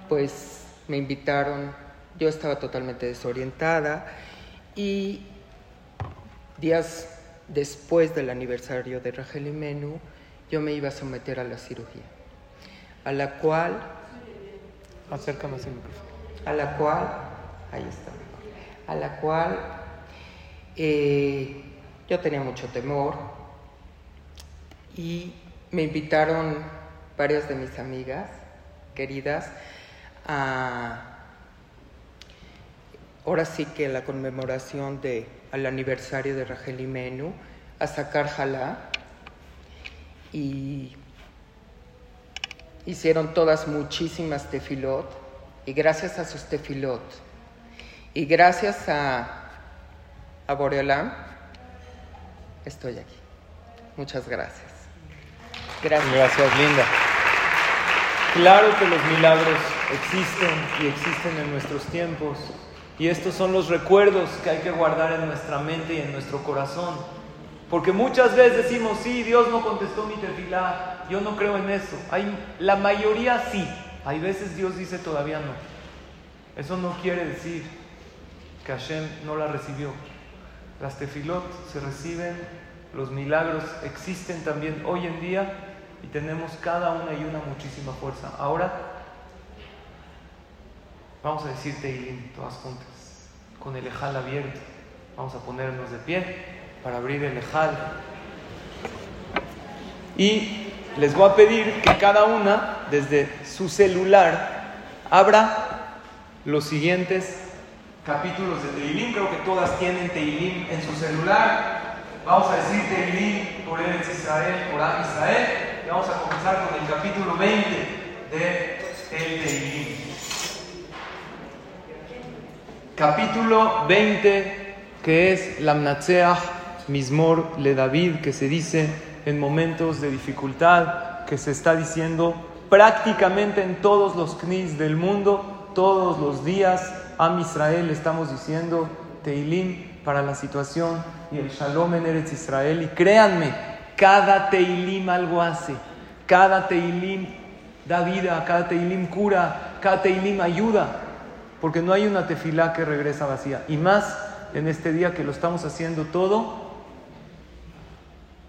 pues me invitaron, yo estaba totalmente desorientada y días después del aniversario de Rachel y Menú, yo me iba a someter a la cirugía a la cual... Acércame A la cual... Ahí está. A la cual eh, yo tenía mucho temor y me invitaron varias de mis amigas queridas a ahora sí que la conmemoración de al aniversario de Rachel y Menú a sacar jalá y hicieron todas muchísimas tefilot y gracias a sus tefilot y gracias a, a Boreolam estoy aquí. Muchas gracias. Gracias. Gracias, Linda. Claro que los milagros existen y existen en nuestros tiempos y estos son los recuerdos que hay que guardar en nuestra mente y en nuestro corazón. Porque muchas veces decimos, sí, Dios no contestó mi tefilá, yo no creo en eso. Hay, la mayoría sí, hay veces Dios dice todavía no. Eso no quiere decir que Hashem no la recibió. Las tefilot se reciben, los milagros existen también hoy en día y tenemos cada una y una muchísima fuerza. Ahora vamos a decir Teilim todas juntas, con el ejal abierto. Vamos a ponernos de pie para abrir el ejal. Y les voy a pedir que cada una, desde su celular, abra los siguientes capítulos de Teilim. Creo que todas tienen Teilim en su celular. Vamos a decir Teilim por el Israel, por Am Israel. Y vamos a comenzar con el capítulo 20 de el Teilim. Capítulo 20, que es Lamnatseach Mismor le David, que se dice en momentos de dificultad, que se está diciendo prácticamente en todos los knis del mundo, todos los días, a Israel estamos diciendo Teilim para la situación y el Shalom en Eretz Israel. Y créanme, cada Teilim algo hace, cada Teilim da vida, cada Teilim cura, cada Teilim ayuda, porque no hay una tefilá que regresa vacía. Y más en este día que lo estamos haciendo todo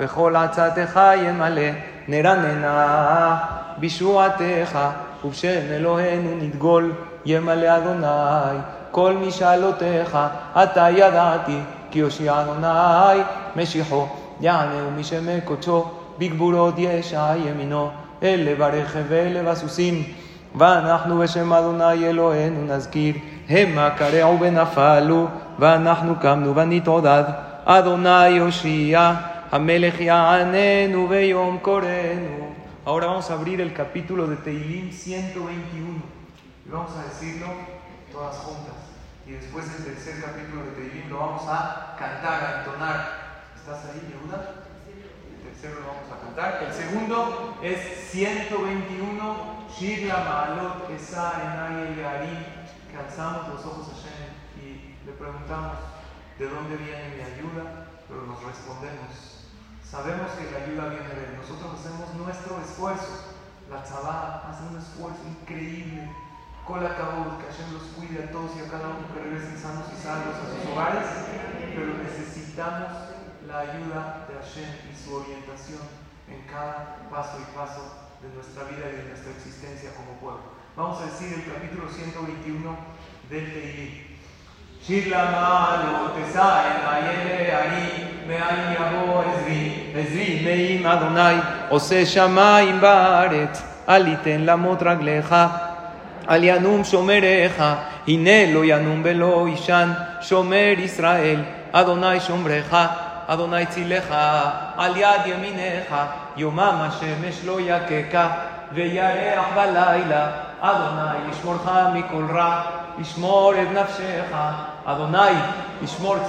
וכל עצתך ימלא, נרננה בישועתך, ובשם אלוהינו נדגול, ימלא אדוני כל משאלותיך, אתה ידעתי, כי יושיע אדוני משיחו, יענהו משמי קודשו, בגבורות ישע ימינו, אלה ברכב ואלה בסוסים. ואנחנו בשם אדוני אלוהינו נזכיר, המה קרעו ונפלו, ואנחנו קמנו ונתעודד, אדוני יושיע. Ahora vamos a abrir el capítulo de Teilim 121 y vamos a decirlo todas juntas. Y después del tercer capítulo de Teilim lo vamos a cantar, a entonar. ¿Estás ahí, Yehuda? El tercero lo vamos a cantar. El segundo es 121, Shir Maalot Esa que alzamos los ojos a Shem y le preguntamos de dónde viene mi ayuda, pero nos respondemos Sabemos que la ayuda viene de él. Nosotros hacemos nuestro esfuerzo. La tzabá hace un esfuerzo increíble. Con la que Hashem los cuide a todos y a cada uno que regresen sanos y salvos a sus hogares. Pero necesitamos la ayuda de Hashem y su orientación en cada paso y paso de nuestra vida y de nuestra existencia como pueblo. Vamos a decir el capítulo 121 del Teilim. שיר למעלות אשא אל הארי מאין יבוא עזרי. עזרי נעים אדוני עושה שמיים בארץ אל ייתן למות רגליך, אל ינום שומריך, הנה לא ינום ולא יישן, שומר ישראל, אדוני שומרך, אדוני צילך, על יד ימינך, יומם השמש לא יככה, וירח בלילה, אדוני ישמורך מכל רע, ישמור את נפשך, Adonai, Ishmor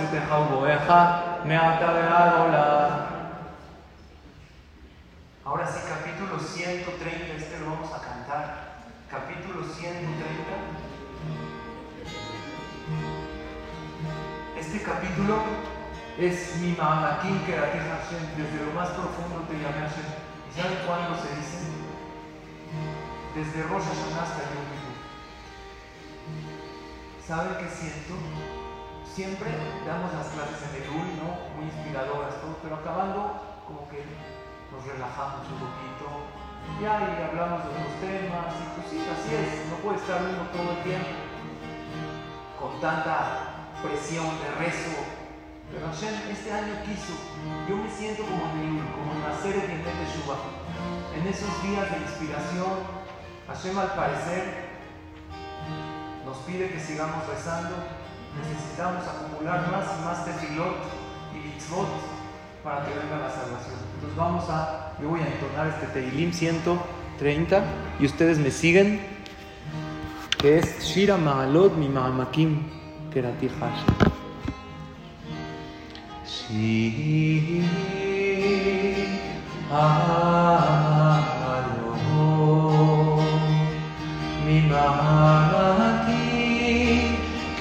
Ahora sí, capítulo 130, este lo vamos a cantar. Capítulo 130. Este capítulo es mi ma'anakim que Hashem, desde lo más profundo te llamé Hashem. ¿Y saben cuándo se dice? Desde Rosh Hashanah hasta Yom ¿Saben qué siento? Siempre damos las clases en el UI, ¿no? Muy inspiradoras, todo, pero acabando como que nos relajamos un poquito, ya y hablamos de otros temas, y pues sí, así es, no puede estar uno todo el tiempo con tanta presión de rezo. Pero Hashem este año quiso, yo me siento como en el, como en de Shuba. En esos días de inspiración, Hashem al parecer nos pide que sigamos rezando, necesitamos acumular más y más tefilot y mitzvot para que venga la salvación. Entonces vamos a, yo voy a entonar este Teilim 130 y ustedes me siguen, que es Shira Ma'alot mi Ma'amakim Kerati Hash. Mi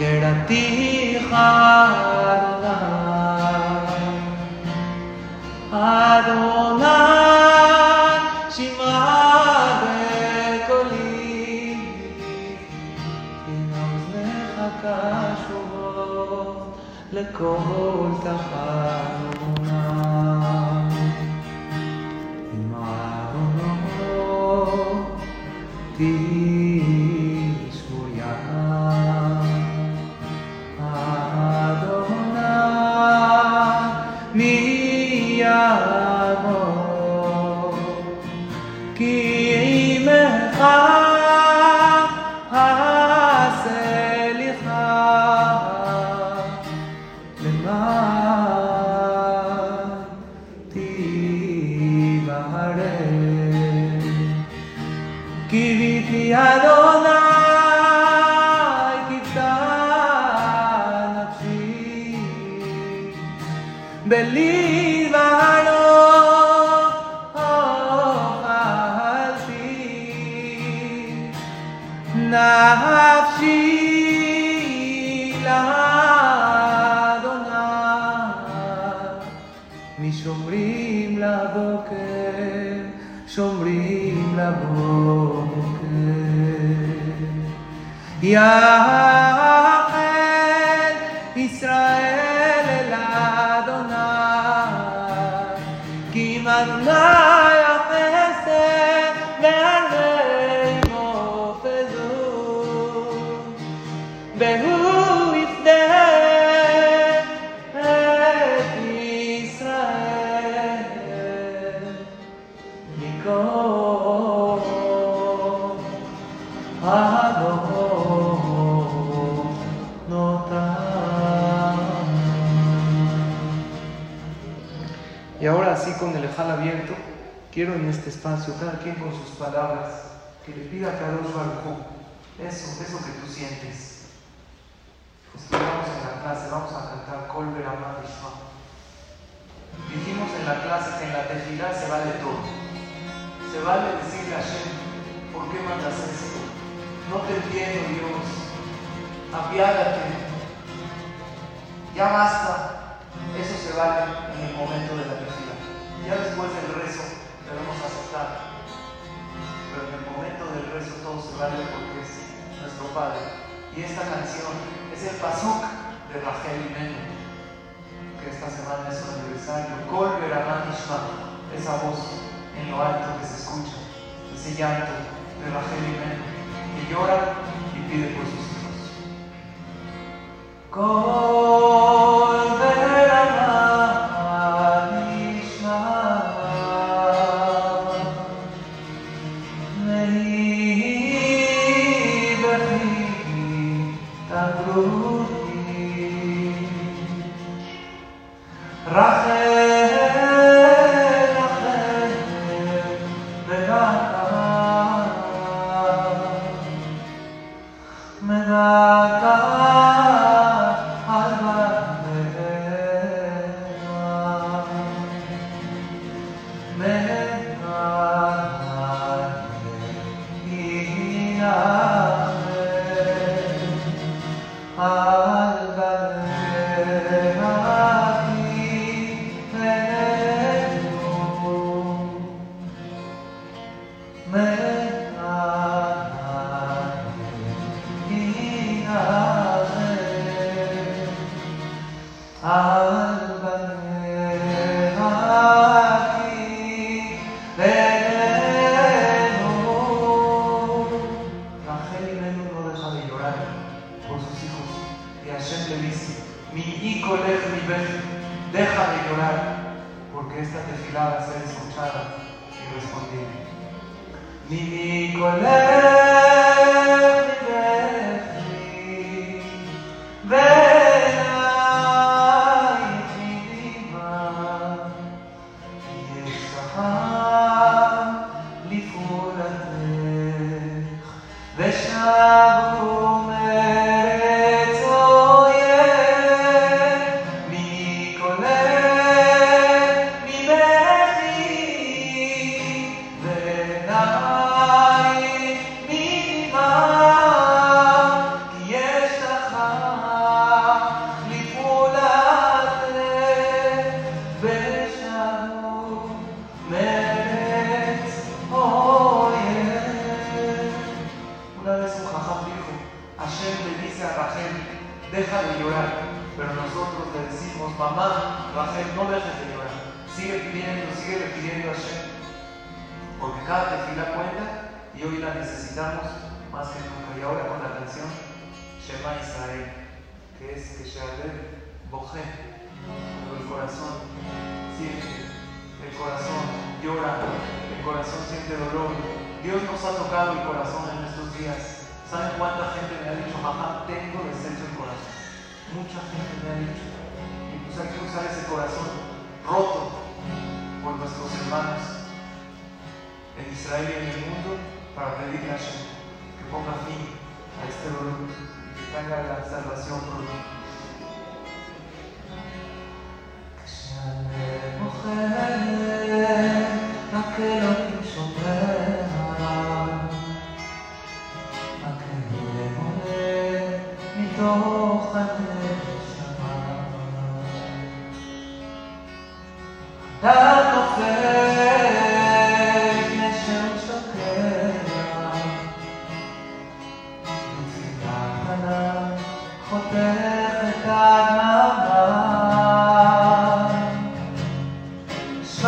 כדתיך אדוני, אדוני שמע בקולי, הנה אוזניך קשובות לכל תחרות. Give it the Adonai. Yeah. Este espacio, cada quien con sus palabras, que le pida a Kadosh Baruj eso, eso que tú sientes. Estuvimos en la clase, vamos a cantar Kol Beramah Ishma. Dijimos en la clase que en la tefilá se vale todo. Se vale decirle a Hashem, ¿por qué mandas esto? No te entiendo, Dios. Apiádate. Ya basta. Eso se vale en el momento de la tefilá. Ya después del rezo debemos aceptar. Pero en el momento del rezo todo se vale porque es nuestro Padre. Y esta canción es el pasuk de Rachel y Menu, que esta semana es su aniversario. Kol esa voz en lo alto que se escucha, ese llanto de Rachel y Menu, que llora y pide por sus hijos. En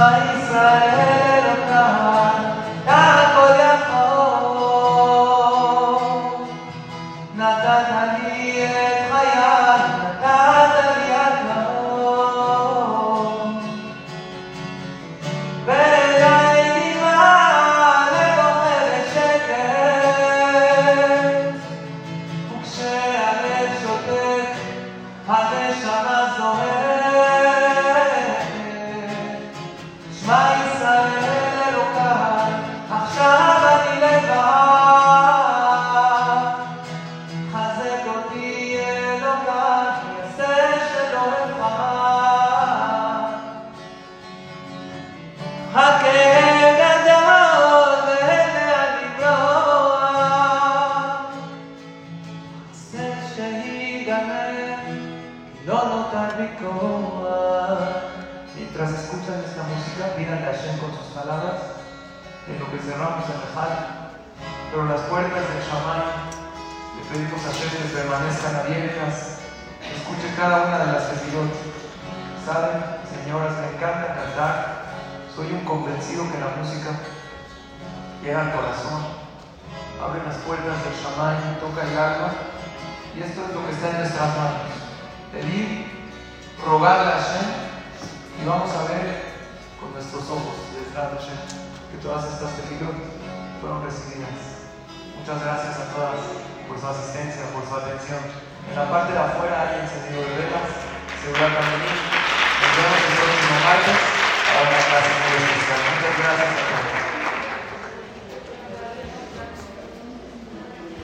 la parte